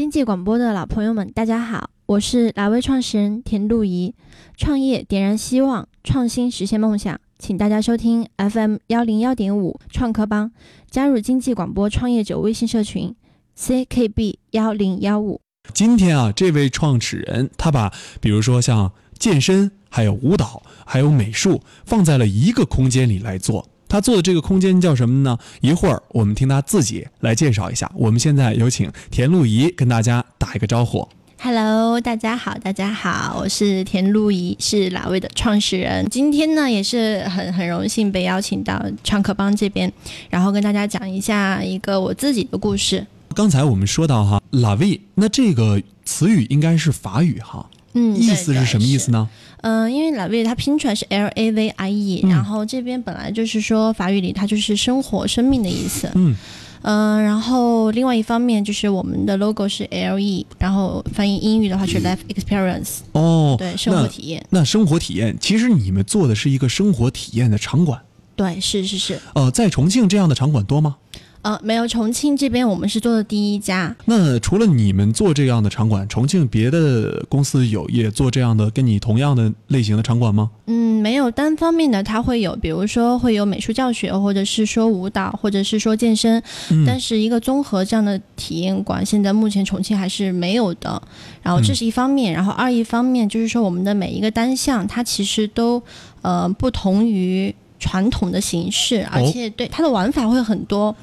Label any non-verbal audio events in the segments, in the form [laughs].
经济广播的老朋友们，大家好，我是哪位创始人田露怡。创业点燃希望，创新实现梦想，请大家收听 FM 幺零幺点五创客帮，加入经济广播创业者微信社群 CKB 幺零幺五。今天啊，这位创始人他把比如说像健身、还有舞蹈、还有美术放在了一个空间里来做。他做的这个空间叫什么呢？一会儿我们听他自己来介绍一下。我们现在有请田露怡跟大家打一个招呼。Hello，大家好，大家好，我是田露怡，是哪位的创始人。今天呢，也是很很荣幸被邀请到创客帮这边，然后跟大家讲一下一个我自己的故事。刚才我们说到哈，la vie，那这个词语应该是法语哈，嗯，意思是什么意思呢？呢？嗯、因为 la vie 它拼出来是 L A V I E，、嗯然后这边本来就是说法语里它就是生活、生命的意思。嗯嗯、然后另外一方面就是我们的 logo 是 L E，然后翻译英语的话是 life experience，、哦，对，生活体验。那生活体验，其实你们做的是一个生活体验的场馆。对，是是是。呃，在重庆这样的场馆多吗？呃，没有，重庆这边我们是做的第一家。那除了你们做这样的场馆，重庆别的公司有也做这样的跟你同样的类型的场馆吗？嗯，没有单方面的，它会有，比如说会有美术教学，或者是说舞蹈，或者是说健身，嗯但是一个综合这样的体验馆，现在目前重庆还是没有的。然后这是一方面，然后二一方面就是说我们的每一个单项，它其实都呃不同于传统的形式，而且对它的玩法会很多。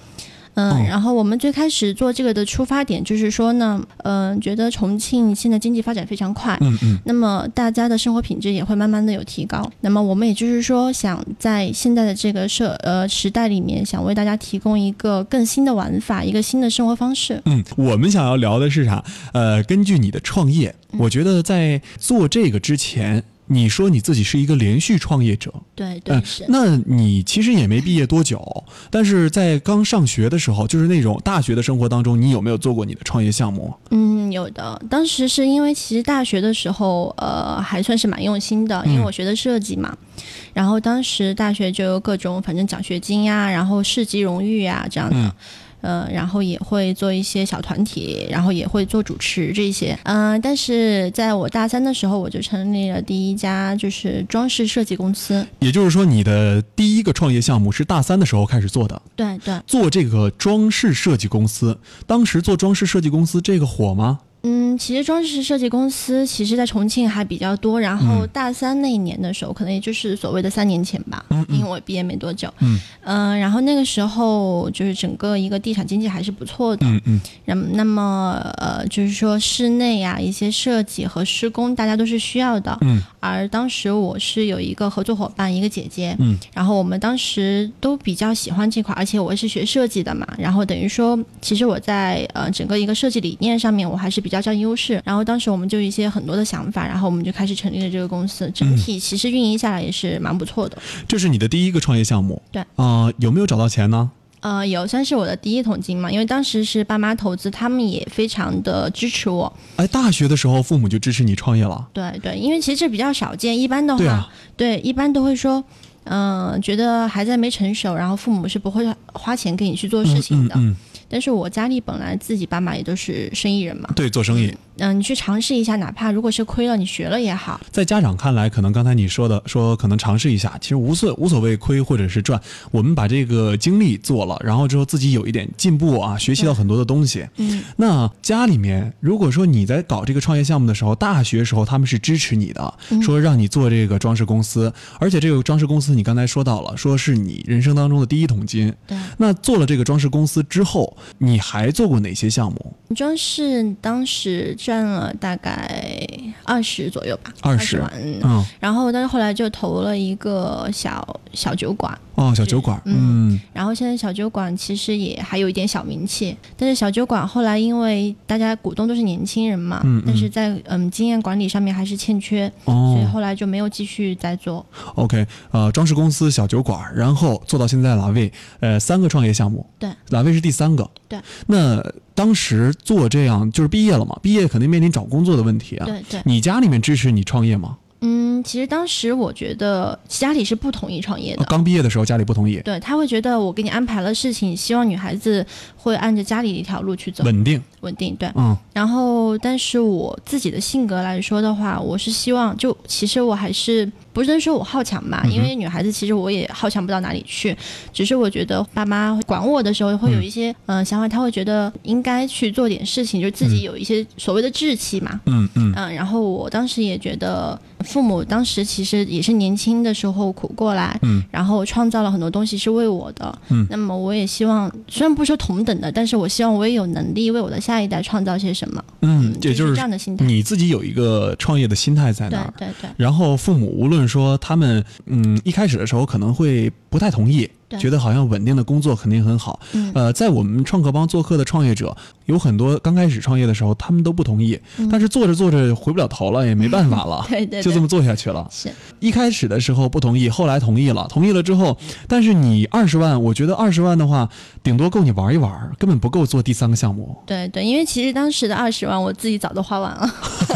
嗯，哦然后我们最开始做这个的出发点就是说呢，嗯、觉得重庆现在经济发展非常快，嗯嗯那么大家的生活品质也会慢慢的有提高。那么我们也就是说，想在现在的这个社呃时代里面，想为大家提供一个更新的玩法，一个新的生活方式。嗯，我们想要聊的是啥？呃，根据你的创业，我觉得在做这个之前，你说你自己是一个连续创业者，对对嗯是。那你其实也没毕业多久，但是在刚上学的时候，就是那种大学的生活当中，你有没有做过你的创业项目？嗯，有的。当时是因为其实大学的时候，呃，还算是蛮用心的，因为嗯我学的设计嘛。然后当时大学就有各种，反正奖学金呀，然后市级荣誉呀这样的。嗯呃，然后也会做一些小团体，然后也会做主持这些。嗯、但是在我大三的时候，我就成立了第一家就是装饰设计公司。也就是说，你的第一个创业项目是大三的时候开始做的，对对，做这个装饰设计公司。当时做装饰设计公司这个火吗？嗯，其实装饰设计公司其实在重庆还比较多。然后嗯大三那一年的时候，可能也就是所谓的三年前吧，嗯嗯因为我毕业没多久。嗯嗯、然后那个时候就是整个一个地产经济还是不错的。嗯嗯那么，那么呃，就是说室内呀、一些设计和施工，大家都是需要的。嗯而当时我是有一个合作伙伴，一个姐姐，嗯，然后我们当时都比较喜欢这块，而且我是学设计的嘛，然后等于说，其实我在呃整个一个设计理念上面，我还是比较占优势。然后当时我们就有一些很多的想法，然后我们就开始成立了这个公司，整体其实运营下来也是蛮不错的。这是你的第一个创业项目。对啊、有没有找到钱呢？呃，有算是我的第一桶金嘛，因为当时是爸妈投资，他们也非常的支持我。哎，大学的时候父母就支持你创业了。对对，因为其实这比较少见，一般的话，对啊，对，一般都会说，嗯、觉得孩子还没成熟，然后父母是不会花钱给你去做事情的。嗯嗯但是我家里本来自己爸妈也都是生意人嘛嗯，，对，做生意。嗯、你去尝试一下，哪怕如果是亏了，你学了也好。在家长看来，可能刚才你说的，说可能尝试一下，其实无所无所谓亏或者是赚，我们把这个经历做了，然后之后自己有一点进步啊，学习到很多的东西。嗯，那家里面，如果说你在搞这个创业项目的时候，大学时候他们是支持你的，嗯说让你做这个装饰公司，而且这个装饰公司你刚才说到了，说是你人生当中的第一桶金。对。那做了这个装饰公司之后，你还做过哪些项目？装饰当时赚了大概二十左右吧，二十万。嗯。嗯，然后，但是后来就投了一个小小酒馆，哦，小酒馆，嗯。然后现在小酒馆其实也还有一点小名气，但是小酒馆后来因为大家股东都是年轻人嘛，嗯嗯。但是在嗯经验管理上面还是欠缺，哦。所以哦后来就没有继续再做。，OK，呃，装饰公司、小酒馆，然后做到现在拉位，呃，三个创业项目，对，拉位是第三个，对。那当时做这样就是毕业了嘛，毕业肯定面临找工作的问题啊。对对，你家里面支持你创业吗？嗯，其实当时我觉得家里是不同意创业的。刚毕业的时候，家里不同意，对他会觉得我给你安排了事情，希望女孩子会按着家里的一条路去走，稳定，稳定。对，嗯。然后，但是我自己的性格来说的话，我是希望，就其实我还是不是说我好强吧，嗯因为女孩子其实我也好强不到哪里去，只是我觉得爸妈管我的时候会有一些嗯、呃想法，他会觉得应该去做点事情，就自己有一些所谓的志气嘛，嗯嗯。嗯，然后我当时也觉得，父母当时其实也是年轻的时候苦过来，嗯，然后创造了很多东西是为我的，嗯。那么我也希望，虽然不说同等的，但是我希望我也有能力为我的下一代创造些什么，嗯，也就就是这样的心态，你自己有一个创业的心态在那对儿。对对然后父母无论说他们嗯一开始的时候可能会不太同意，对觉得好像稳定的工作肯定很好。嗯。呃，在我们创客帮做客的创业者，有很多刚开始创业的时候他们都不同意，嗯。但是做着做着回不了头了，也没办法了，[laughs] 对对，就这么做下去了。是。一开始的时候不同意，后来同意了，同意了之后，但是你二十万，我觉得二十万的话，顶多够你玩一玩，根本不够做第三个项目。对对，因为其实当时的二十万我自己早都花完了，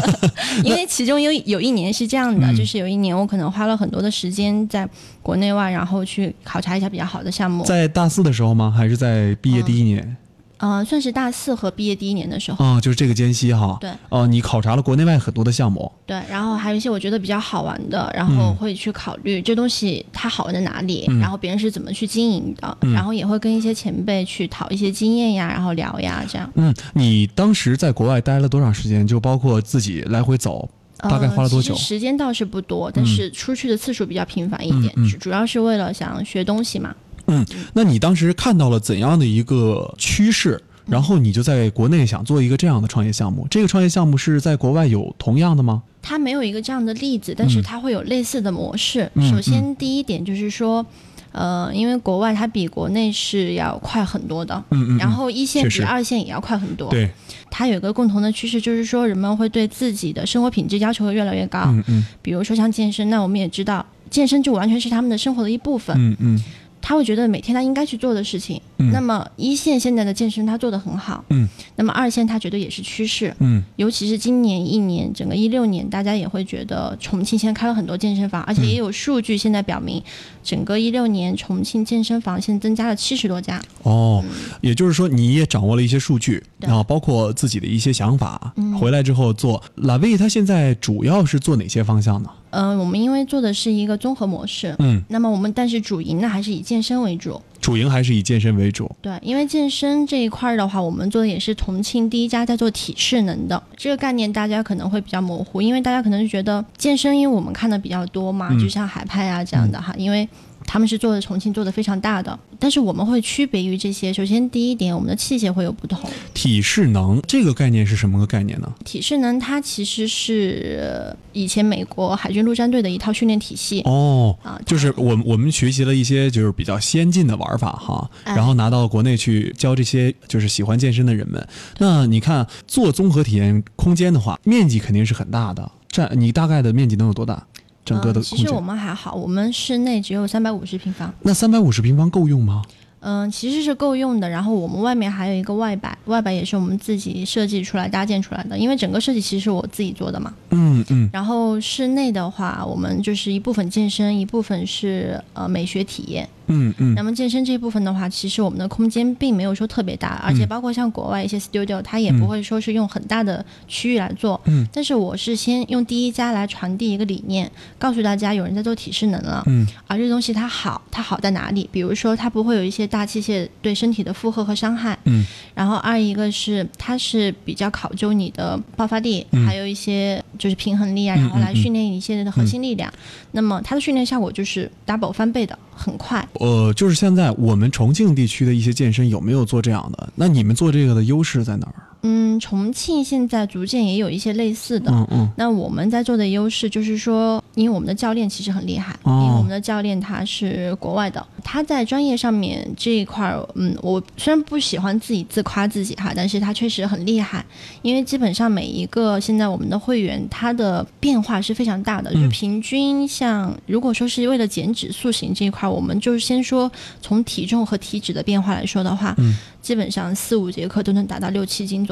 [laughs] 因为其中有有一年是这样的，嗯。就是有一年我可能花了很多的时间在国内外，然后去考察一下比较好的项目，在大四的时候吗？还是在毕业第一年？嗯、算是大四和毕业第一年的时候。哦，就是这个间隙哈。对。哦，你考察了国内外很多的项目。对，然后还有一些我觉得比较好玩的，然后嗯会去考虑这东西它好玩在哪里，嗯然后别人是怎么去经营的，嗯然后也会跟一些前辈去讨一些经验呀，然后聊呀，这样。嗯，你当时在国外待了多长时间？就包括自己来回走，大概花了多久呃、时间倒是不多，但是出去的次数比较频繁一点，嗯嗯主主要是为了想学东西嘛。嗯那你当时看到了怎样的一个趋势？然后你就在国内想做一个这样的创业项目。这个创业项目是在国外有同样的吗？它没有一个这样的例子，但是它会有类似的模式。嗯首先，第一点就是说，呃，因为国外它比国内是要快很多的，嗯嗯。然后一线比二线也要快很多。对，它有一个共同的趋势，就是说人们会对自己的生活品质要求会越来越高。嗯嗯比如说像健身，那我们也知道，健身就完全是他们的生活的一部分。嗯嗯他会觉得每天他应该去做的事情。嗯那么一线现在的健身他做的很好，嗯，那么二线他觉得也是趋势，嗯尤其是今年一年，整个一六年，大家也会觉得重庆现在开了很多健身房，而且也有数据现在表明，整个一六年重庆健身房现在增加了七十多家。哦，也就是说你也掌握了一些数据，然后包括自己的一些想法，嗯回来之后做。拉维他现在主要是做哪些方向呢？嗯、我们因为做的是一个综合模式，嗯，那么我们但是主营呢还是以健身为主。主营还是以健身为主。对，因为健身这一块儿的话，我们做的也是重庆第一家在做体适能的这个概念，大家可能会比较模糊，因为大家可能是觉得健身，因为我们看的比较多嘛，嗯就像海派啊这样的哈，因为他们是做的重庆做的非常大的，但是我们会区别于这些。首先第一点，我们的器械会有不同。体适能这个概念是什么个概念呢？体适能它其实是呃以前美国海军陆战队的一套训练体系。哦，啊，就是我我们学习了一些就是比较先进的玩法哈，哎然后拿到国内去教这些就是喜欢健身的人们。那你看做综合体验空间的话，面积肯定是很大的，占你大概的面积能有多大？整个的空间？嗯其实我们还好，我们室内只有三百五十平方。那三百五十平方够用吗？嗯，其实是够用的。然后我们外面还有一个外摆，外摆也是我们自己设计出来、搭建出来的。因为整个设计其实是我自己做的嘛。嗯嗯然后室内的话，我们就是一部分健身，一部分是呃美学体验。嗯嗯那么健身这一部分的话，其实我们的空间并没有说特别大，而且包括像国外一些 studio，它也不会说是用很大的区域来做。嗯但是我是先用第一家来传递一个理念，告诉大家有人在做体适能了。嗯而这个东西它好，它好在哪里？比如说，它不会有一些大器械对身体的负荷和伤害。嗯。然后二一个是它是比较考究你的爆发力，嗯还有一些就是平衡力啊，嗯然后来训练一些的核心力量。那么它的训练效果就是 double 翻倍的，很快。呃，就是现在我们重庆地区的一些健身有没有做这样的？那你们做这个的优势在哪儿？嗯，重庆现在逐渐也有一些类似的。嗯嗯那我们在做的优势就是说，因为我们的教练其实很厉害，哦因为我们的教练他是国外的，他在专业上面这一块儿，嗯，我虽然不喜欢自己自夸自己哈，但是他确实很厉害，因为基本上每一个现在我们的会员，他的变化是非常大的，就平均像如果说是为了减脂塑形这一块儿，我们就是先说从体重和体脂的变化来说的话，嗯。基本上四五节课都能达到六七斤左右。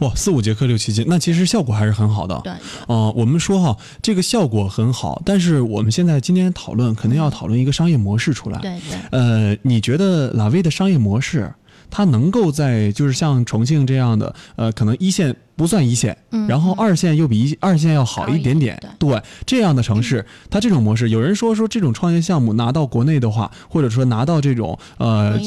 哇，四五节课六七节，那其实效果还是很好的。对，哦，我们说哈，这个效果很好，但是我们现在今天讨论，肯定要讨论一个商业模式出来。对对。呃，你觉得拉威的商业模式，它能够在就是像重庆这样的，呃，可能一线。不算一线，然后二线又比一二线要好一点点。对这样的城市，它这种模式，有人说说这种创业项目拿到国内的话，或者说拿到这种呃，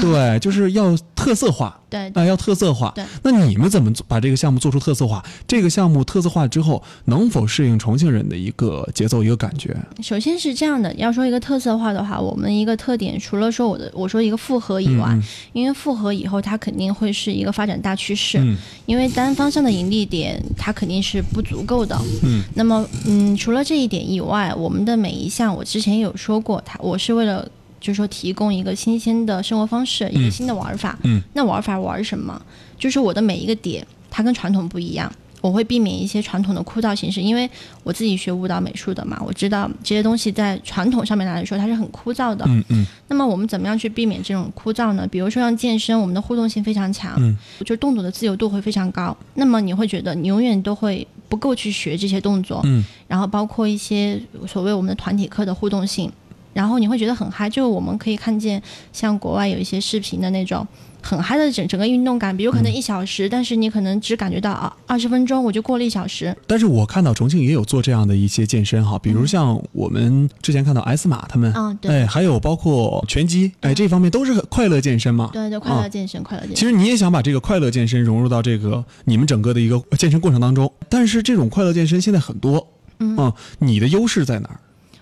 对，就是要特色化，对，啊，要特色化。对，那你们怎么把这个项目做出特色化？这个项目特色化之后，能否适应重庆人的一个节奏、一个感觉？首先是这样的，要说一个特色化的话，我们一个特点，除了说我的我说一个复合以外，因为复合以后它肯定会是一个发展大趋势，嗯因为单方。向的盈利点，它肯定是不足够的。嗯，那么，嗯，除了这一点以外，我们的每一项，我之前也有说过，它我是为了，就是说提供一个新鲜的生活方式，一个新的玩法。嗯，那玩法玩什么？就是我的每一个点，它跟传统不一样。我会避免一些传统的枯燥形式，因为我自己学舞蹈美术的嘛，我知道这些东西在传统上面来说它是很枯燥的。嗯嗯。那么我们怎么样去避免这种枯燥呢？比如说像健身，我们的互动性非常强，嗯，就动作的自由度会非常高。那么你会觉得你永远都会不够去学这些动作，嗯。然后包括一些所谓我们的团体课的互动性，然后你会觉得很嗨。就我们可以看见，像国外有一些视频的那种。很嗨的整整个运动感，比如可能一小时，但是你可能只感觉到啊二十分钟我就过了一小时。但是我看到重庆也有做这样的一些健身哈，比如像我们之前看到 S 马他们，嗯对，哎，还有包括拳击，哎，这方面都是快乐健身嘛。对对，快乐健身，快乐健身。其实你也想把这个快乐健身融入到这个你们整个的一个健身过程当中，但是这种快乐健身现在很多，嗯，你的优势在哪儿？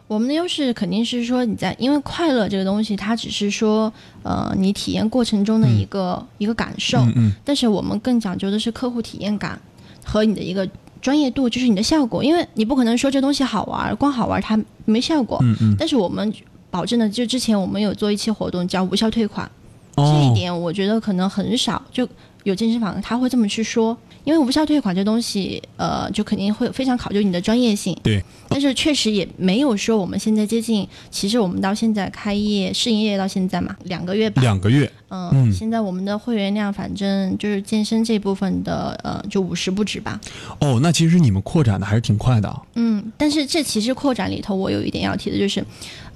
我们的优势肯定是说你在，因为快乐这个东西，它只是说，呃，你体验过程中的一个一个感受。嗯嗯。但是我们更讲究的是客户体验感和你的一个专业度，就是你的效果。因为你不可能说这东西好玩，光好玩它没效果。嗯嗯。但是我们保证的，就之前我们有做一期活动叫无效退款，这一点我觉得可能很少就有健身房他会这么去说。因为无效退款这东西，呃，就肯定会非常考究你的专业性。对。但是确实也没有说我们现在接近，其实我们到现在开业试营业到现在嘛，两个月吧。两个月。嗯。现在我们的会员量，反正就是健身这部分的，呃，就五十不止吧。哦，那其实你们扩展的还是挺快的。嗯，但是这其实扩展里头，我有一点要提的就是。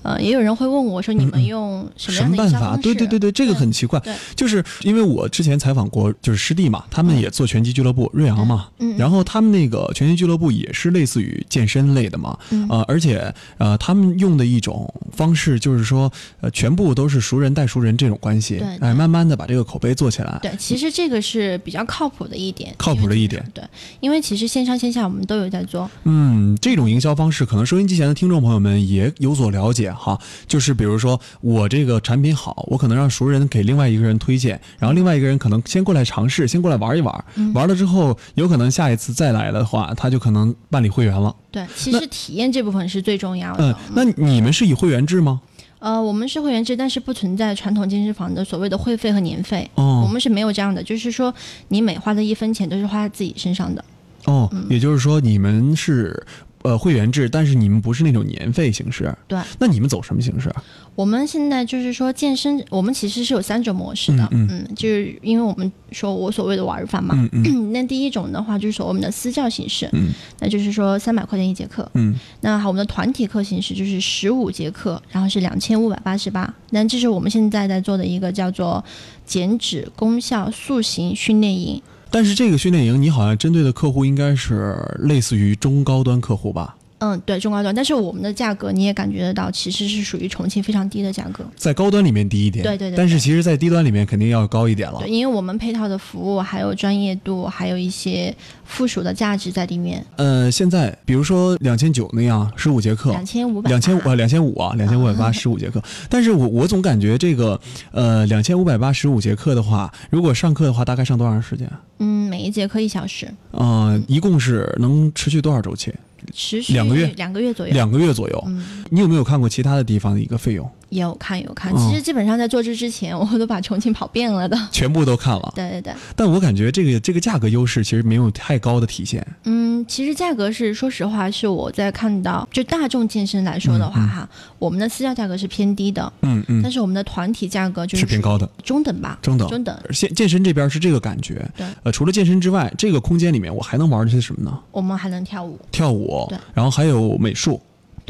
呃，也有人会问我说：“你们用什么样的办法？”对对对对，这个很奇怪。就是因为我之前采访过，就是师弟嘛，他们也做拳击俱乐部，瑞昂嘛。嗯。然后他们那个拳击俱乐部也是类似于健身类的嘛。嗯。呃，而且呃，他们用的一种方式就是说，呃，全部都是熟人带熟人这种关系。对。哎，慢慢的把这个口碑做起来。对，其实这个是比较靠谱的一点。靠谱的一点。对，因为其实线上线下我们都有在做。嗯，这种营销方式，可能收音机前的听众朋友们也有所了解哈，就是。比如说我这个产品好，我可能让熟人给另外一个人推荐，然后另外一个人可能先过来尝试，先过来玩一玩，玩了之后有可能下一次再来的话，他就可能办理会员了。对，其实体验这部分是最重要的。嗯，那你们是以会员制吗？呃，我们是会员制，但是不存在传统健身房的所谓的会费和年费。哦，我们是没有这样的，就是说你每花的一分钱都是花在自己身上的。哦，也就是说你们是。呃，会员制，但是你们不是那种年费形式，对？那你们走什么形式？啊？我们现在就是说健身，我们其实是有三种模式的，嗯，就是因为我们说我所谓的玩法嘛，嗯嗯，[clears throat] 那第一种的话就是说我们的私教形式，嗯，那就是说三百块钱一节课，嗯，那好，我们的团体课形式就是十五节课，然后是两千五百八十八，那这是我们现在在做的一个叫做减脂功效塑形训练营。但是这个训练营，你好像针对的客户应该是类似于中高端客户吧？嗯，对中高端，但是我们的价格你也感觉得到，其实是属于重庆非常低的价格，在高端里面低一点，对对对，但是其实，在低端里面肯定要高一点了，对，因为我们配套的服务还有专业度，还有一些附属的价值在里面。呃，现在比如说两千九那样十五节课，两千五百，两千五呃两千五啊，两千五百八十五 [laughs] 节课，但是我我总感觉这个呃两千五百八十五节课的话，如果上课的话，大概上多长时间？嗯，每一节课一小时。嗯，一共是能持续多少周期？持续两个月，两个月左右，两个月左右。嗯，你有没有看过其他的地方的一个费用？有看有看，嗯其实基本上在做这之前，[laughs] 我都把重庆跑遍了的。全部都看了。对对对，但我感觉这个这个价格优势其实没有太高的体现。嗯，其实价格是说实话，是我在看到就大众健身来说的话哈，我们的私教价格是偏低的，嗯嗯但，是我们的团体价格就是偏高的，中等吧，中等。中等。健健身这边是这个感觉。对呃，除了健身之外，这个空间里面我还能玩些什么呢？我们还能跳舞，跳舞对，然后还有美术。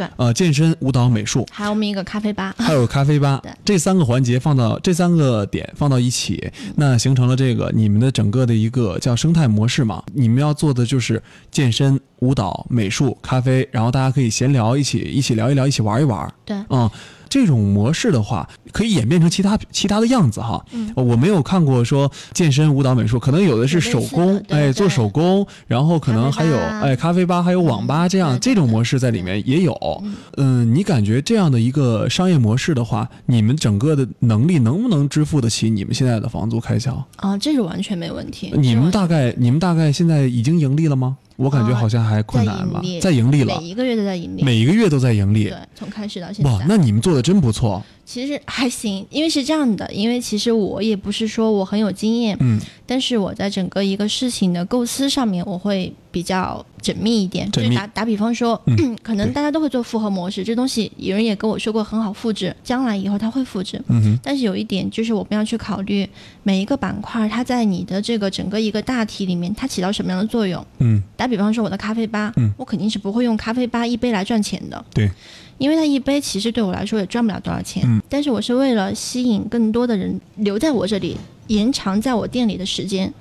对呃，健身、舞蹈、美术，还有我们一个咖啡吧。还有咖啡吧 [laughs] 对，这三个环节放到这三个点放到一起，那形成了这个你们的整个的一个叫生态模式嘛。你们要做的就是健身、舞蹈、美术、咖啡，然后大家可以闲聊，一起一起聊一聊，一起玩一玩。对嗯，这种模式的话，可以演变成其他其他的样子哈。嗯呃我没有看过说健身、舞蹈、美术，可能有的是手工，哎，做手工，然后可能还有哎咖啡吧，还有网吧这样这种模式在里面也有。嗯嗯，你感觉这样的一个商业模式的话，你们整个的能力能不能支付得起你们现在的房租开销？啊，这是完全没问题。你们大概你们大概现在已经盈利了吗？我感觉呃好像还困难吧在盈利，在盈利了每，一个月都在盈利。每一个月都在盈利对。，从开始到现在哇，那你们做的真不错。其实还行，因为是这样的，因为其实我也不是说我很有经验，嗯，但是我在整个一个事情的构思上面，我会比较缜密一点。就打打比方说，嗯可能大家都会做复合模式，这东西有人也跟我说过很好复制，将来以后它会复制。嗯哼，但是有一点就是我们要去考虑每一个板块，它在你的这个整个一个大体里面，它起到什么样的作用。嗯，打比方说我的咖啡吧，嗯我肯定是不会用咖啡吧一杯来赚钱的。对，因为它一杯其实对我来说也赚不了多少钱。嗯但是我是为了吸引更多的人留在我这里，延长在我店里的时间，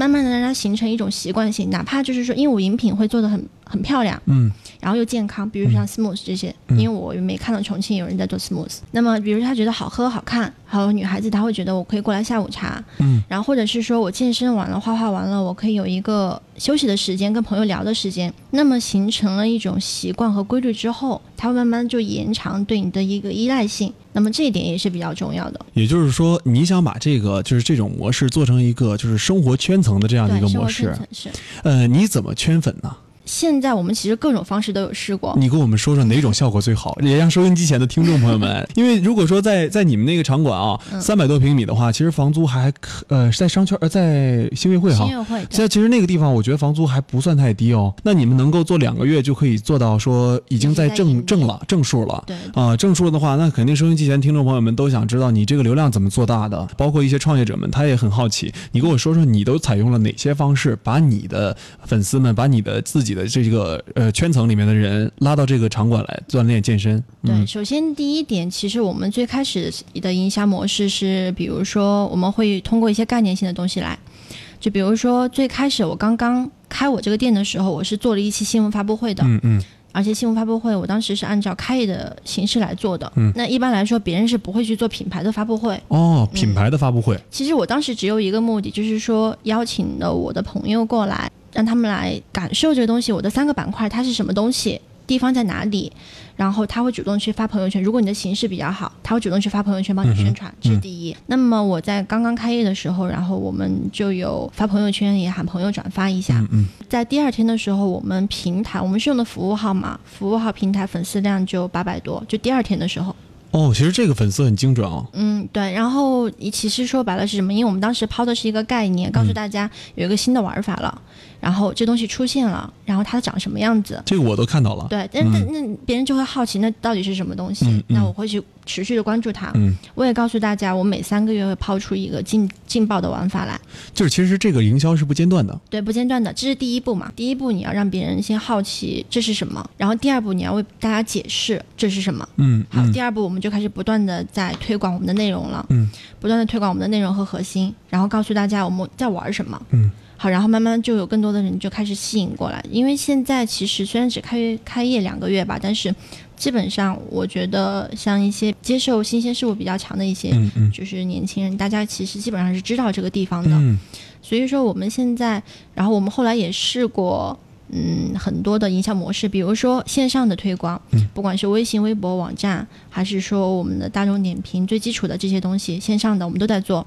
慢慢的让它形成一种习惯性，哪怕就是说，鹦鹉饮品会做的很很漂亮，嗯然后又健康，比如像 smooth 这些，嗯因为我没看到重庆有人在做 smooth。那么，比如他觉得好喝好看，还有女孩子她会觉得我可以过来下午茶，嗯，然后或者是说我健身完了、画画完了，我可以有一个休息的时间，跟朋友聊的时间。那么形成了一种习惯和规律之后，它会慢慢就延长对你的一个依赖性。那么这一点也是比较重要的。也就是说，你想把这个就是这种模式做成一个就是生活圈层的这样的一个模式。呃，你怎么圈粉呢？现在我们其实各种方式都有试过，你跟我们说说哪种效果最好，也让收音机前的听众朋友们，因为如果说在在你们那个场馆啊，嗯三百多平米的话，其实房租还可呃在商圈呃在新月会哈新。月会现在其实那个地方，我觉得房租还不算太低哦。那你们能够做两个月就可以做到说已经在正正了正数了。对啊、正数的话，那肯定收音机前听众朋友们都想知道你这个流量怎么做大的，包括一些创业者们，他也很好奇。你跟我说说，你都采用了哪些方式，把你的粉丝们，把你的自己的这个呃圈层里面的人拉到这个场馆来锻炼健身？对，嗯首先第一点，其实我们最开始的营销模式是，比如说我们会通过一些概念性的东西来，就比如说最开始我刚刚开我这个店的时候，我是做了一期新闻发布会的，嗯嗯而且新闻发布会我当时是按照开业的形式来做的。嗯那一般来说，别人是不会去做品牌的发布会。哦，品牌的发布会，其实我当时只有一个目的，就是说邀请了我的朋友过来，让他们来感受这个东西。我的三个板块它是什么东西，地方在哪里，然后他会主动去发朋友圈。如果你的形式比较好，他会主动去发朋友圈帮你宣传，这是第一。那么我在刚刚开业的时候，然后我们就有发朋友圈，也喊朋友转发一下。在第二天的时候，我们平台我们是用的服务号嘛，服务号平台粉丝量就八百多，就第二天的时候。哦，其实这个粉丝很精准哦。嗯，对。然后其实说白了是什么？因为我们当时抛的是一个概念，告诉大家有一个新的玩法了，然后这东西出现了，然后它长什么样子。这个我都看到了。对，但但那别人就会好奇，那到底是什么东西？嗯嗯那我会去持续的关注它。嗯，我也告诉大家，我每三个月会抛出一个劲劲爆的玩法来，就是其实这个营销是不间断的。对，不间断的，这是第一步嘛。第一步你要让别人先好奇这是什么，然后第二步你要为大家解释这是什么。嗯好，嗯第二步我们就开始不断的在推广我们的内容了，嗯，不断的推广我们的内容和核心，然后告诉大家我们在玩什么，嗯，好，然后慢慢就有更多的人就开始吸引过来，因为现在其实虽然只开开业两个月吧，但是基本上我觉得像一些接受新鲜事物比较强的一些。嗯嗯。就是年轻人，大家其实基本上是知道这个地方的，嗯。所以说我们现在，然后我们后来也试过，嗯，很多的营销模式，比如说线上的推广，嗯不管是微信、微博、网站，还是说我们的大众点评最基础的这些东西，线上的我们都在做。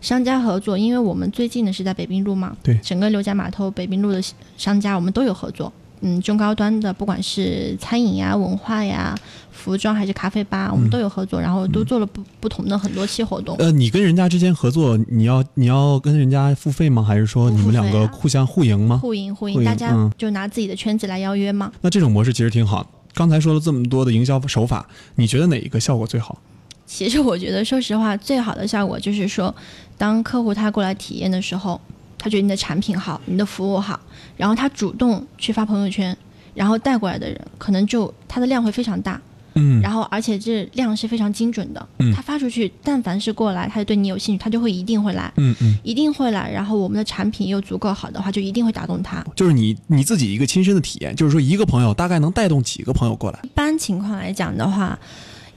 商家合作，因为我们最近的是在北滨路嘛，对整个刘家码头北滨路的商家我们都有合作。嗯中高端的，不管是餐饮呀、文化呀、服装还是咖啡吧，我们都有合作，然后都做了不不同的很多期活动。呃，你跟人家之间合作，你要你要跟人家付费吗？还是说你们两个互相互赢吗？互赢互互赢赢，大家嗯就拿自己的圈子来邀约嘛。那这种模式其实挺好。刚才说了这么多的营销手法，你觉得哪一个效果最好？其实我觉得，说实话，最好的效果就是说，当客户他过来体验的时候，他觉得你的产品好，你的服务好，然后他主动去发朋友圈，然后带过来的人可能就他的量会非常大，嗯然后而且这量是非常精准的。嗯他发出去，但凡是过来，他就对你有兴趣，他就会一定会来，嗯嗯，一定会来。然后我们的产品又足够好的话，就一定会打动他。就是你你自己一个亲身的体验，就是说一个朋友大概能带动几个朋友过来，一般情况来讲的话，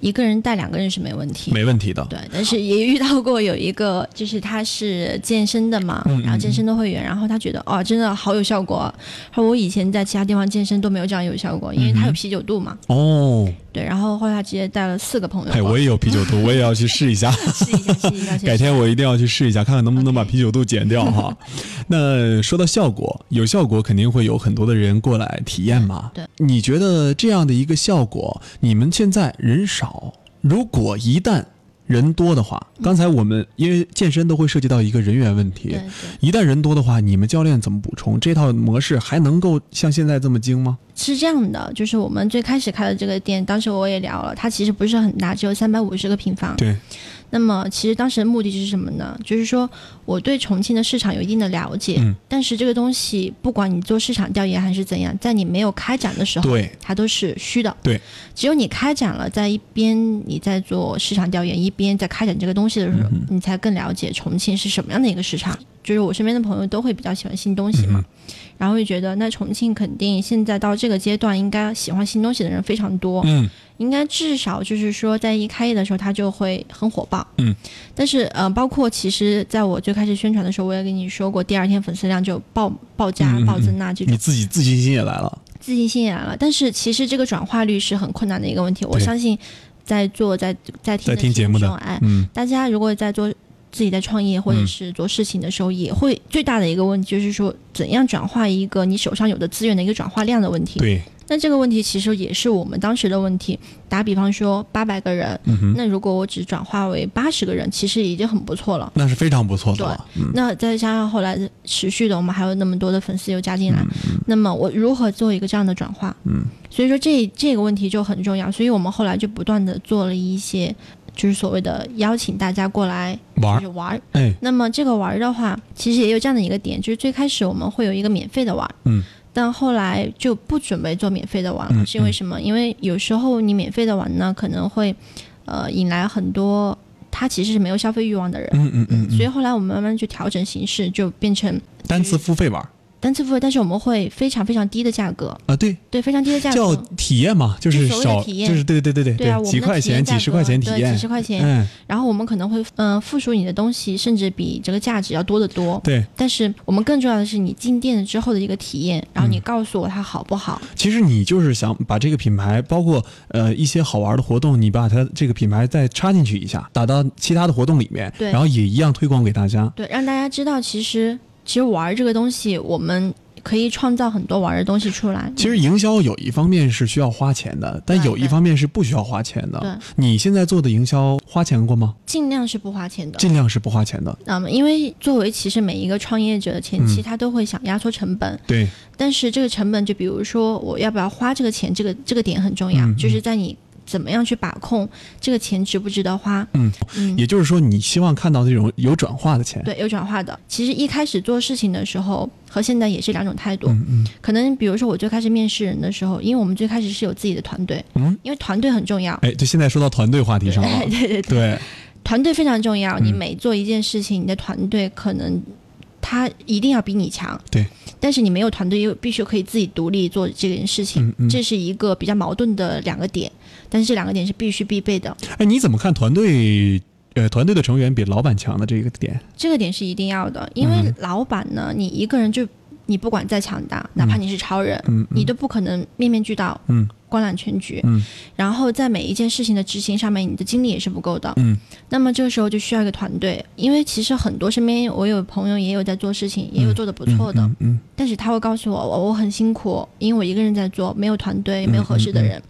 一个人带两个人是没问题。没问题的。对，但是也遇到过有一个，就是他是健身的嘛，然后健身的会员，然后他觉得哦，真的好有效果。他说我以前在其他地方健身都没有这样有效果，因为他有啤酒肚嘛。哦，对，然后后来他直接带了四个朋友哎，我也有啤酒肚，我也要去试一下。[laughs] 试一下，试一下，改天我一定要去试一下，看看能不能把啤酒肚减掉哈。[laughs] 那说到效果，有效果肯定会有很多的人过来体验嘛。对，你觉得这样的一个效果，你们现在人少，如果一旦人多的话，刚才我们因为健身都会涉及到一个人员问题对，对，一旦人多的话，你们教练怎么补充？这套模式还能够像现在这么精吗？是这样的，就是我们最开始开的这个店，当时我也聊了，它其实不是很大，只有三百五十个平方。对，那么其实当时的目的是什么呢？就是说我对重庆的市场有一定的了解，嗯但是这个东西不管你做市场调研还是怎样，在你没有开展的时候，对，它都是虚的。对，只有你开展了，在一边你在做市场调研，一边在开展这个东西的时候，嗯你才更了解重庆是什么样的一个市场。就是我身边的朋友都会比较喜欢新东西嘛，嗯然后会觉得那重庆肯定现在到这个阶段，应该喜欢新东西的人非常多。嗯应该至少就是说，在一开业的时候，它就会很火爆。嗯，但是呃，包括其实在我最开始宣传的时候，我也跟你说过，第二天粉丝量就爆爆加嗯嗯嗯暴增啊，这种你自己自信心也来了。自信心也来了。但是其实这个转化率是很困难的一个问题。我相信在做在在听在听节目的听众哎，嗯大家如果在做自己在创业或者嗯是做事情的时候，也会最大的一个问题就是说，怎样转化一个你手上有的资源的一个转化量的问题。对，那这个问题其实也是我们当时的问题。打比方说，八百个人，嗯，那如果我只转化为八十个人，其实已经很不错了。那是非常不错的对。嗯那再加上后来持续的，我们还有那么多的粉丝又加进来，嗯那么我如何做一个这样的转化？嗯，所以说这这个问题就很重要。所以我们后来就不断的做了一些，就是所谓的邀请大家过来玩儿，就是玩儿。哎，那么这个玩儿的话，其实也有这样的一个点，就是最开始我们会有一个免费的玩儿，嗯，但后来就不准备做免费的玩了，嗯是因为什么？因为有时候你免费的玩呢，可能会呃引来很多他其实是没有消费欲望的人。嗯嗯嗯嗯，所以后来我们慢慢去调整形式，就变成单次付费玩儿单次付费，但是我们会非常非常低的价格，啊，对，对，非常低的价格。叫，体验嘛，就是少，体验。就是对对对对对几块钱、几十块钱体验。几十块钱，嗯，然后我们可能会嗯、呃付出你的东西，甚至比这个价值要多得多。对，但是我们更重要的是你进店了之后的一个体验，然后你嗯。告诉我它好不好。其实你就是想把这个品牌，包括呃一些好玩的活动，你把它这个品牌再插进去一下，打到其他的活动里面，对。然后也一样推广给大家。对，让大家知道其实其实玩这个东西，我们可以创造很多玩的东西出来。其实营销有一方面是需要花钱的，但对对有一方面是不需要花钱对的。你现在做的营销花钱过吗？尽量是不花钱的。尽量是不花钱的。那么，因为作为其实每一个创业者前期嗯他都会想压缩成本，对，但是这个成本就比如说我要不要花这个钱，这个这个点很重要，嗯就是在你怎么样去把控这个钱值不值得花。嗯嗯，也就是说，你希望看到这种有转化的钱。对，有转化的。其实一开始做事情的时候和现在也是两种态度。嗯嗯可能比如说我最开始面试人的时候，因为我们最开始是有自己的团队，嗯，因为团队很重要。哎，就现在说到团队话题上了。[laughs] 对对对，对，团队非常重要。你嗯每做一件事情，你的团队可能他一定要比你强。对。但是你没有团队，又必须可以自己独立做这件事情，嗯嗯。这是一个比较矛盾的两个点。但是这两个点是必须必备的，哎，你怎么看团队？呃，团队的成员比老板强的这个点？这个点是一定要的。因为嗯老板呢，你一个人就你不管再强大，哪怕你是超人，嗯，你都不可能面面俱到，嗯，观览全局。嗯，然后在每一件事情的执行上面，你的精力也是不够的。嗯，那么这个时候就需要一个团队，因为其实很多身边我有朋友也有在做事情，也有做的不错的，嗯嗯但是他会告诉我，我我很辛苦，因为我一个人在做，没有团队，没有合适的人。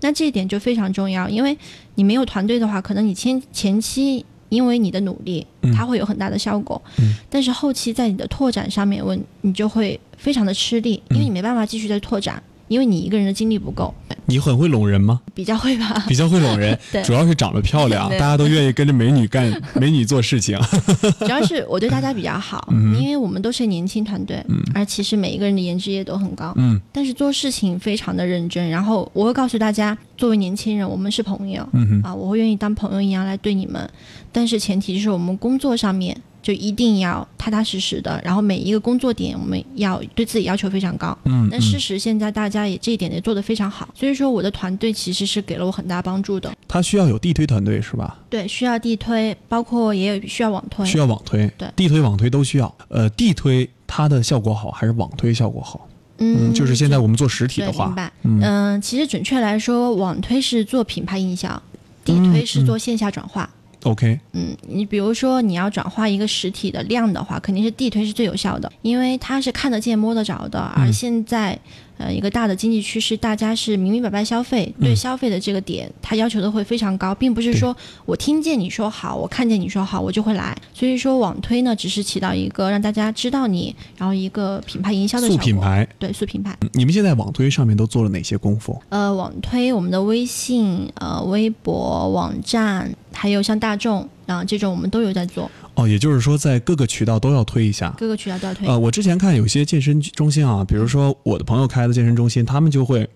那这一点就非常重要，因为你没有团队的话，可能你前前期因为你的努力，嗯它会有很大的效果，嗯。但是后期在你的拓展上面，问你就会非常的吃力，因为你没办法继续再拓展，因为你一个人的精力不够，你很会拢人吗？比较会吧。比较会拢人 [laughs] 对，主要是长得漂亮，大家都愿意跟着美女干，[laughs] 美女做事情。[laughs] 主要是我对大家比较好，嗯因为我们都是年轻团队，而其实每一个人的颜值也都很高，嗯但是做事情非常的认真。然后我会告诉大家，作为年轻人，我们是朋友，嗯，啊，我会愿意当朋友一样来对你们，但是前提就是我们工作上面就一定要踏踏实实的，然后每一个工作点我们要对自己要求非常高。嗯，但事实现在大家也这一点也做得非常好，所以说我的团队其实是给了我很大帮助的。他需要有地推团队是吧？对，需要地推，包括也有需要网推。需要网推，对地推、网推都需要。呃，地推它的效果好还是网推效果好？嗯，就是现在我们做实体，的话明，白。嗯嗯、其实准确来说，网推是做品牌营销，地推是做线下转化。，OK，嗯，你比如说你要转化一个实体的量的话，肯定是地推是最有效的，因为它是看得见、摸得着的。而现在，呃，一个大的经济趋势，大家是明明白白消费，对消费的这个点，它要求的会非常高，并不是说我听见你说好，我看见你说好，我就会来。所以说网推呢，只是起到一个让大家知道你，然后一个品牌营销的效果。素品牌。对，素品牌。嗯你们现在网推上面都做了哪些功夫？呃，网推我们的微信、呃微博、网站，还有像大众啊、这种，我们都有在做，哦，也就是说在各个渠道都要推一下。各个渠道都要推。呃，我之前看有些健身中心啊，比如说我的朋友开的健身中心，他们就会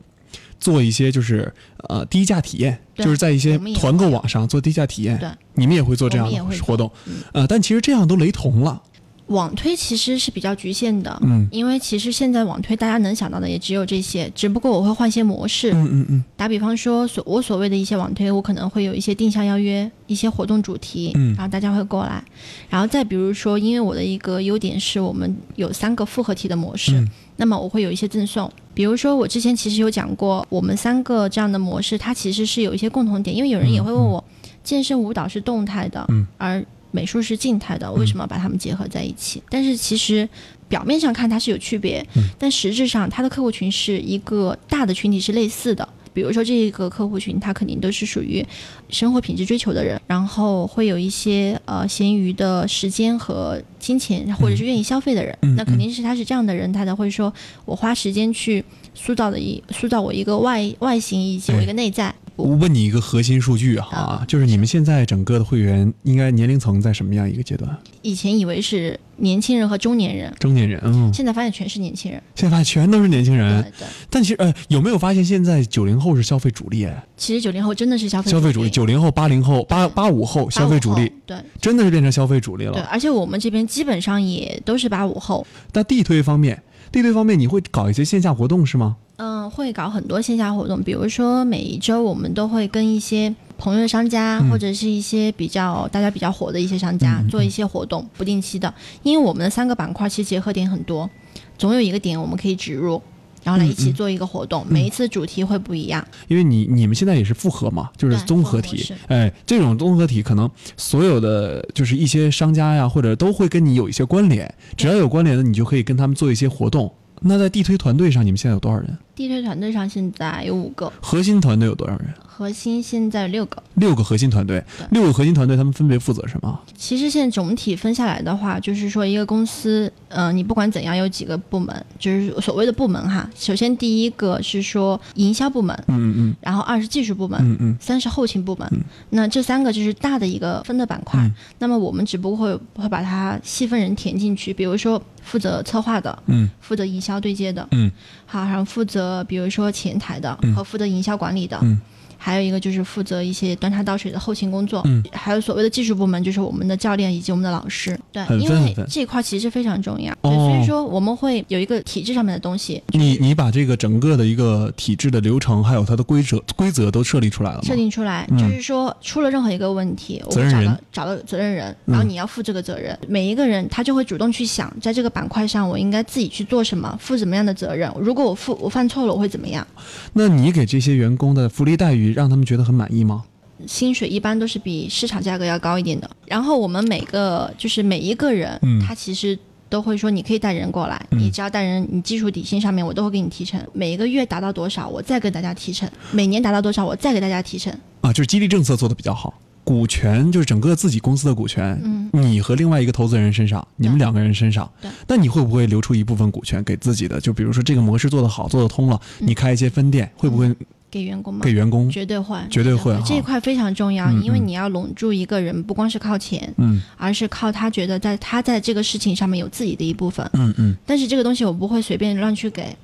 做一些就是呃低价体验，就是在一些团购网上做低价体验。对，你们也会做这样的活动嗯，呃，但其实这样都雷同了。网推其实是比较局限的，嗯因为其实现在网推大家能想到的也只有这些，只不过我会换些模式。嗯嗯嗯打比方说，所我所谓的一些网推，我可能会有一些定向邀约，一些活动主题，嗯然后大家会过来。然后再比如说，因为我的一个优点是我们有三个复合体的模式，嗯那么我会有一些赠送。比如说，我之前其实有讲过，我们三个这样的模式，它其实是有一些共同点，因为有人也会问我，健身舞蹈是动态的，嗯而美术是静态的，为什么把它们结合在一起？但是其实表面上看它是有区别，嗯但实质上它的客户群是一个大的群体是类似的。比如说这个客户群，他肯定都是属于生活品质追求的人，然后会有一些呃闲余的时间和金钱，或者是愿意消费的人，嗯那肯定是他是这样的人，他才会说我花时间去塑造的一塑造我一个外外形以及我一个内在。我问你一个核心数据哈，啊就是你们现在整个的会员应该年龄层在什么样一个阶段？以前以为是年轻人和中年人，中年人，嗯，现在发现全是年轻人。现在发现全都是年轻人。对对，但其实，呃，有没有发现现在九零后是消费主力？哎，其实九零后真的是消费消费主力，九零后、八零后、八八五后消费主力，对真的是变成消费主力了对，而且我们这边基本上也都是八五后。但地推方面，地推方面你会搞一些线下活动是吗？嗯，会搞很多线下活动，比如说每一周我们都会跟一些朋友的商家，嗯或者是一些比较大家比较火的一些商家、做一些活动，不定期的。因为我们的三个板块其实结合点很多，总有一个点我们可以植入，然后来一起做一个活动。每一次主题会不一样，因为你你们现在也是复合嘛，就是综合体。哎，这种综合体可能所有的就是一些商家呀，或者都会跟你有一些关联，只要有关联的，你就可以跟他们做一些活动。那在地推团队上，你们现在有多少人？地推团队上现在有五个，核心团队有多少人？核心现在有六个。六个核心团队，六个核心团队，他们分别负责什么？其实现在总体分下来的话，就是说一个公司，呃，你不管怎样有几个部门，就是所谓的部门哈。首先第一个是说营销部门，嗯嗯然后二是技术部门，嗯嗯三是后勤部门。那这三个就是大的一个分的板块。嗯那么我们只不过会会把它细分人填进去，比如说负责策划的，嗯负责营销对接的，嗯好，然后负责比如说前台的、嗯和负责营销管理的，嗯还有一个就是负责一些端茶倒水的后勤工作，嗯还有所谓的技术部门，就是我们的教练以及我们的老师。对，因为这一块其实非常重要。哦对，所以说我们会有一个体制上面的东西你你把这个整个的一个体制的流程，还有它的规则规则都设立出来了吗？设定出来，嗯就是说出了任何一个问题，我们找到找到责任人，嗯然后你要负这个责任。每一个人他就会主动去想，在这个板块上我应该自己去做什么，负什么样的责任。如果我负我犯错了，我会怎么样？那你给这些员工的福利待遇，让他们觉得很满意吗？薪水一般都是比市场价格要高一点的。然后我们每个就是每一个人，嗯他其实都会说，你可以带人过来，嗯你只要带人，你基础底薪上面我都会给你提成。每一个月达到多少，我再给大家提成；每年达到多少，我再给大家提成。啊，就是激励政策做的比较好，股权就是整个自己公司的股权，嗯，你和另外一个投资人身上，你们两个人身上对，那你会不会留出一部分股权给自己的？就比如说这个模式做得好，做得通了，嗯你开一些分店，会不会给员工吗？给员工？绝对会，绝对会这一块非常重要，因为你要笼住一个人，不光是靠钱，嗯而是靠他觉得在他在这个事情上面有自己的一部分。嗯嗯但是这个东西我不会随便乱去给，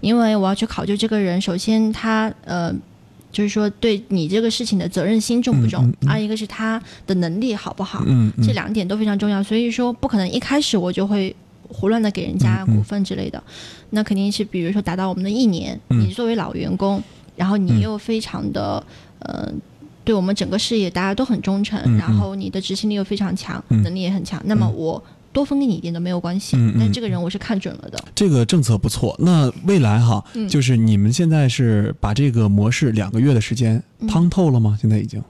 因为我要去考究这个人，首先他呃。就是说，对你这个事情的责任心重不重？嗯嗯嗯二一个是他的能力好不好，嗯嗯，这两点都非常重要。所以说，不可能一开始我就会胡乱的给人家股份之类的。那肯定是，比如说达到我们的一年，嗯你作为老员工，然后嗯。你又非常的、呃，对我们整个事业大家都很忠诚，嗯嗯。然后你的执行力又非常强，嗯。能力也很强，那么我多分给你一点都没有关系。但这个人我是看准了的，这个政策不错。那未来哈，嗯。就是你们现在是把这个模式两个月的时间嗯。趟透了吗？现在已经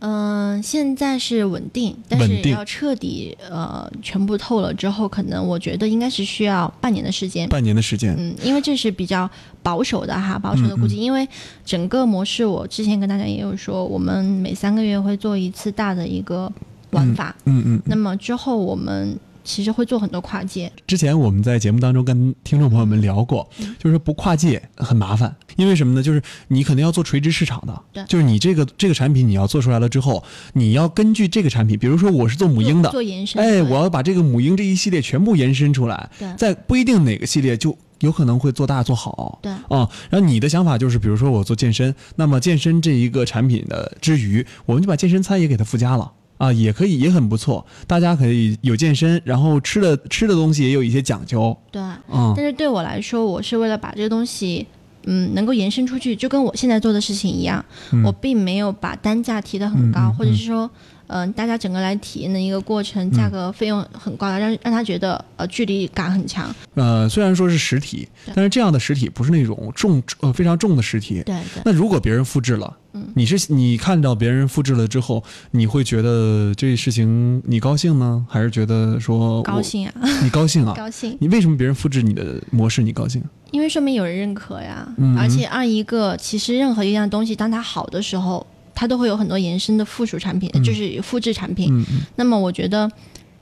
嗯、现在是稳定，但是要彻底呃全部透了之后，可能我觉得应该是需要半年的时间。半年的时间。嗯，因为这是比较保守的哈，保守的估计。因为整个模式，我之前跟大家也有说，我们每三个月会做一次大的一个玩法。嗯嗯。那么之后我们其实会做很多跨界。之前我们在节目当中跟听众朋友们聊过，嗯就是不跨界很麻烦，因为什么呢？就是你肯定要做垂直市场的，对就是你这个这个产品你要做出来了之后，你要根据这个产品，比如说我是做母婴的，做延伸。哎，我要把这个母婴这一系列全部延伸出来，对在不一定哪个系列就有可能会做大做好。对啊、然后你的想法就是，比如说我做健身，那么健身这一个产品的之余，我们就把健身餐也给它附加了。啊，也可以，也很不错。大家可以有健身，然后吃的吃的东西也有一些讲究。对。嗯但是对我来说，我是为了把这个东西。嗯，能够延伸出去，就跟我现在做的事情一样，嗯我并没有把单价提得很高，嗯嗯或者是说，嗯、大家整个来体验的一个过程，嗯价格费用很高，让让他觉得呃距离感很强。呃，虽然说是实体，但是这样的实体不是那种重呃非常重的实体。对对。那如果别人复制了，嗯你是你看到别人复制了之后，你会觉得这事情你高兴呢，还是觉得说我高兴啊，你高兴啊？[laughs] 高兴，你为什么别人复制你的模式你高兴？因为说明有人认可呀。嗯而且二一个，其实任何一样东西，当它好的时候，它都会有很多延伸的附属产品，嗯就是复制产品。那么我觉得，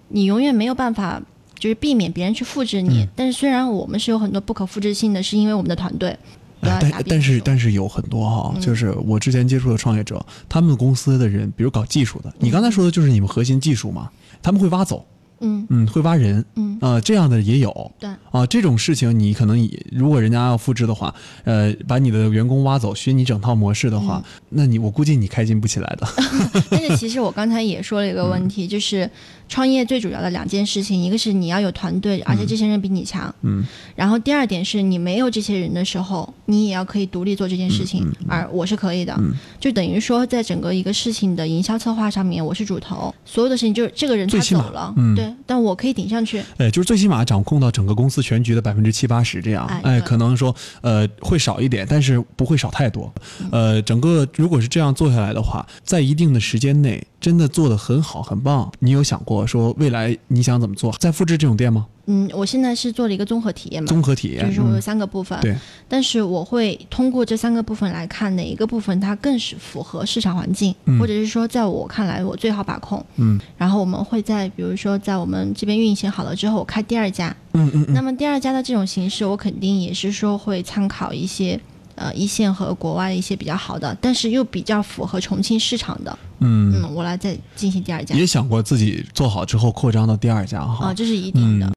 你永远没有办法。就是避免别人去复制你，嗯但是虽然我们是有很多不可复制性的，是因为我们的团队。但但是但是有很多哈，嗯就是我之前接触的创业者，他们公司的人，比如搞技术的，你刚才说的就是你们核心技术嘛，他们会挖走，嗯。嗯，会挖人，嗯，啊、这样的也有。对。啊，这种事情你可能也如果人家要复制的话，呃，把你的员工挖走，学你整套模式的话，嗯那你我估计你开心不起来的。[laughs] [laughs] 但是其实我刚才也说了一个问题，就是创业最主要的两件事情，一个是你要有团队，而且这些人比你强，嗯，然后第二点是你没有这些人的时候，你也要可以独立做这件事情，嗯而我是可以的，嗯。就等于说在整个一个事情的营销策划上面，我是主头，所有的事情就是这个人他走了，嗯对，但我可以顶上去，哎，就是最起码掌控到整个公司全局的百分之七八十这样，哎，哎可能说呃会少一点，但是不会少太多。嗯呃，整个如果是这样做下来的话，在一定的时间内真的做得很好很棒，你有想过说未来你想怎么做？再复制这种店吗？嗯，我现在是做了一个综合体验嘛，综合体验，就是我有嗯三个部分，对，但是我会通过这三个部分来看哪一个部分它更是符合市场环境，嗯或者是说在我看来我最好把控。嗯然后我们会在比如说在我们这边运行好了之后，我开第二家。嗯嗯嗯那么第二家的这种形式，我肯定也是说会参考一些。呃，一线和国外一些比较好的，但是又比较符合重庆市场的，嗯，嗯，我来再进行第二家，也想过自己做好之后扩张到第二家哈。啊、这是一定的。嗯